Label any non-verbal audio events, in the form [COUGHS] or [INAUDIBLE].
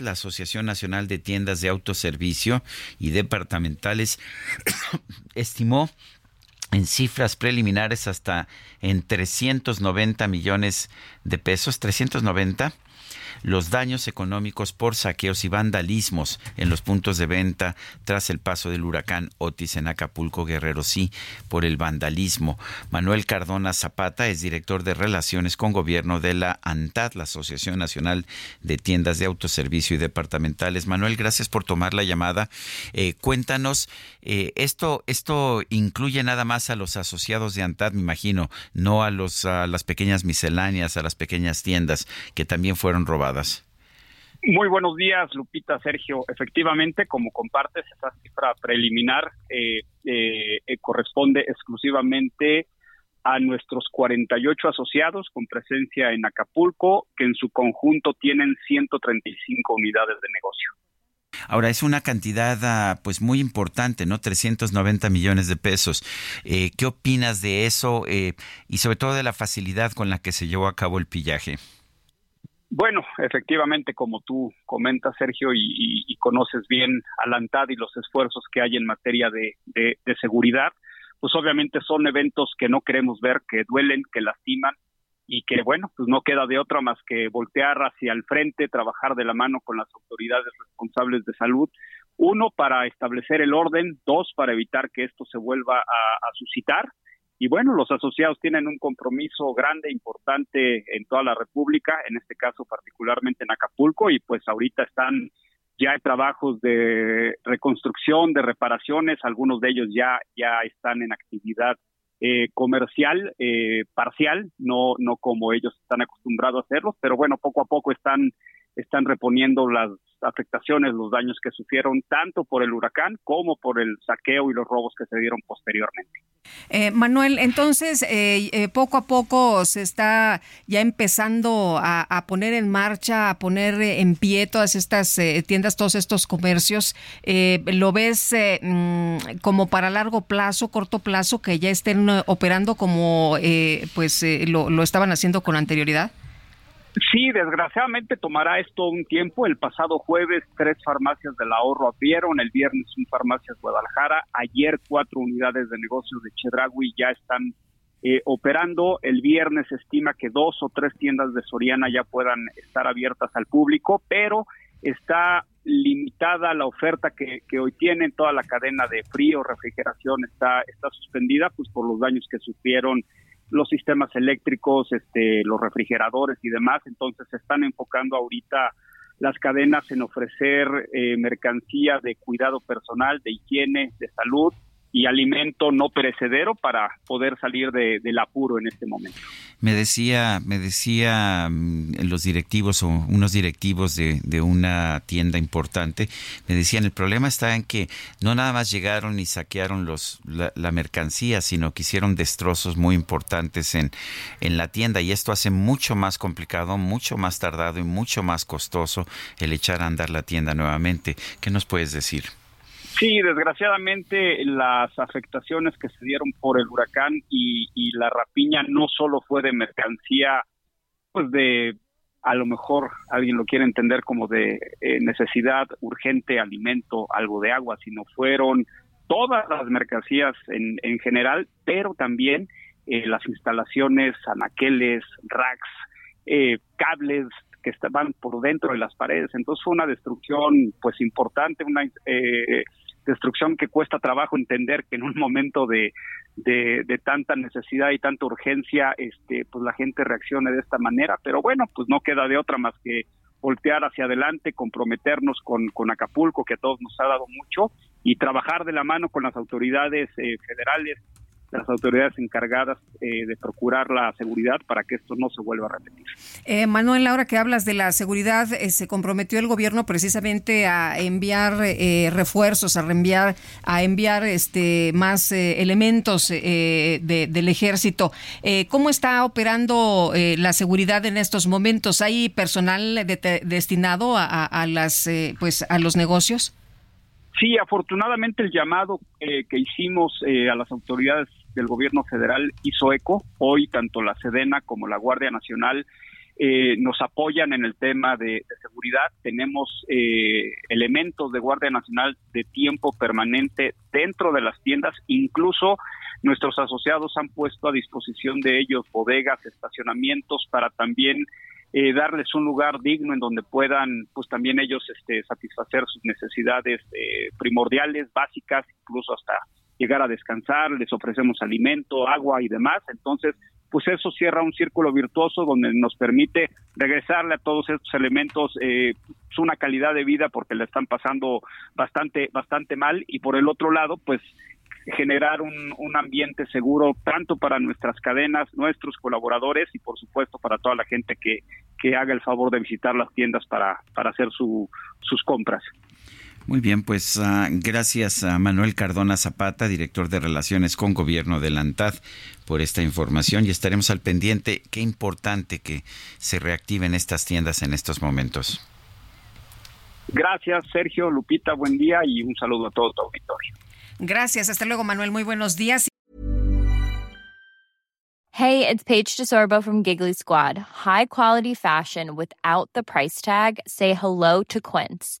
La Asociación Nacional de Tiendas de Autoservicio y Departamentales [COUGHS] estimó en cifras preliminares hasta en 390 millones de pesos, 390 los daños económicos por saqueos y vandalismos en los puntos de venta tras el paso del huracán Otis en Acapulco, Guerrero, sí, por el vandalismo. Manuel Cardona Zapata es director de Relaciones con Gobierno de la ANTAD, la Asociación Nacional de Tiendas de Autoservicio y Departamentales. Manuel, gracias por tomar la llamada. Eh, cuéntanos, eh, esto, esto incluye nada más a los asociados de ANTAD, me imagino, no a, los, a las pequeñas misceláneas, a las pequeñas tiendas que también fueron robadas. Muy buenos días, Lupita, Sergio. Efectivamente, como compartes, esa cifra preliminar eh, eh, eh, corresponde exclusivamente a nuestros 48 asociados con presencia en Acapulco, que en su conjunto tienen 135 unidades de negocio. Ahora es una cantidad ah, pues muy importante, ¿no? 390 millones de pesos. ¿Qué opinas de eso y sobre todo de la facilidad con la que se llevó a cabo el pillaje? Bueno, efectivamente, como tú comentas, Sergio, y, conoces bien a la y los esfuerzos que hay en materia de, seguridad, pues obviamente son eventos que no queremos ver, que duelen, que lastiman y que, bueno, pues no queda de otra más que voltear hacia el frente, trabajar de la mano con las autoridades responsables de salud, uno, para establecer el orden, dos, para evitar que esto se vuelva a suscitar y bueno, los asociados tienen un compromiso grande, importante en toda la República, en este caso particularmente en Acapulco, y pues ahorita están ya hay trabajos de reconstrucción, de reparaciones, algunos de ellos ya, ya están en actividad eh, comercial eh, parcial, no, no como ellos están acostumbrados a hacerlo, pero bueno, poco a poco están, están reponiendo las afectaciones, los daños que sufrieron tanto por el huracán como por el saqueo y los robos que se dieron posteriormente. Eh, Manuel, entonces eh, eh, poco a poco se está ya empezando a, poner en marcha, a poner en pie todas estas tiendas, todos estos comercios. ¿Lo ves mm, como para largo plazo, corto plazo, que ya estén operando como pues lo, lo estaban haciendo con anterioridad? Sí, desgraciadamente tomará esto un tiempo. El pasado jueves tres farmacias del ahorro abrieron, el viernes un farmacias Guadalajara, ayer cuatro unidades de negocios de Chedragui ya están eh, operando. El viernes se estima que dos o tres tiendas de Soriana ya puedan estar abiertas al público, pero está limitada la oferta que, que hoy tienen, toda la cadena de frío, refrigeración está, está suspendida pues por los daños que sufrieron los sistemas eléctricos, este, los refrigeradores y demás. Entonces se están enfocando ahorita las cadenas en ofrecer eh, mercancía de cuidado personal, de higiene, de salud y alimento no perecedero para poder salir de, del apuro en este momento. Me decía, me decía mm, los directivos o unos directivos de, de, una tienda importante, me decían el problema está en que no nada más llegaron y saquearon los la, la, mercancía, sino que hicieron destrozos muy importantes en, en la tienda y esto hace mucho más complicado, mucho más tardado y mucho más costoso el echar a andar la tienda nuevamente. ¿Qué nos puedes decir? Sí, desgraciadamente las afectaciones que se dieron por el huracán y, la rapiña no solo fue de mercancía, pues de, a lo mejor alguien lo quiere entender como de eh, necesidad urgente, alimento, algo de agua, sino fueron todas las mercancías en, en general, pero también eh, las instalaciones, anaqueles, racks, eh, cables que estaban por dentro de las paredes. Entonces fue una destrucción pues importante, una eh, destrucción que cuesta trabajo entender que en un momento de, de, tanta necesidad y tanta urgencia, este, pues la gente reaccione de esta manera, pero bueno, pues no queda de otra más que voltear hacia adelante, comprometernos con, con Acapulco, que a todos nos ha dado mucho, y trabajar de la mano con las autoridades eh, federales las autoridades encargadas eh, de procurar la seguridad para que esto no se vuelva a repetir. Eh, Manuel, ahora que hablas de la seguridad, eh, se comprometió el gobierno precisamente a enviar refuerzos, a reenviar, a enviar este más elementos del ejército. ¿Cómo está operando la seguridad en estos momentos? ¿Hay personal destinado a, a las pues a los negocios? Sí, afortunadamente el llamado que hicimos a las autoridades del gobierno federal hizo eco. Hoy tanto la Sedena como la Guardia Nacional eh, nos apoyan en el tema de, seguridad. Tenemos eh, elementos de Guardia Nacional de tiempo permanente dentro de las tiendas, incluso nuestros asociados han puesto a disposición de ellos bodegas, estacionamientos para también eh, darles un lugar digno en donde puedan, pues también ellos este, satisfacer sus necesidades primordiales, básicas, incluso hasta llegar a descansar, les ofrecemos alimento, agua y demás. Entonces, pues eso cierra un círculo virtuoso donde nos permite regresarle a todos estos elementos eh, una calidad de vida porque le están pasando bastante bastante mal y por el otro lado pues generar un, un ambiente seguro tanto para nuestras cadenas, nuestros colaboradores y por supuesto para toda la gente que, que haga el favor de visitar las tiendas para, para hacer su, sus compras. Muy bien, pues uh, gracias a Manuel Cardona Zapata, director de Relaciones con Gobierno de la ANTAD, por esta información y estaremos al pendiente. Qué importante que se reactiven estas tiendas en estos momentos. Gracias, Sergio, Lupita, buen día y un saludo a todo tu auditorio. Gracias, hasta luego, Manuel, muy buenos días. Hey, it's Paige DeSorbo from Giggly Squad. High quality fashion without the price tag. Say hello to Quince.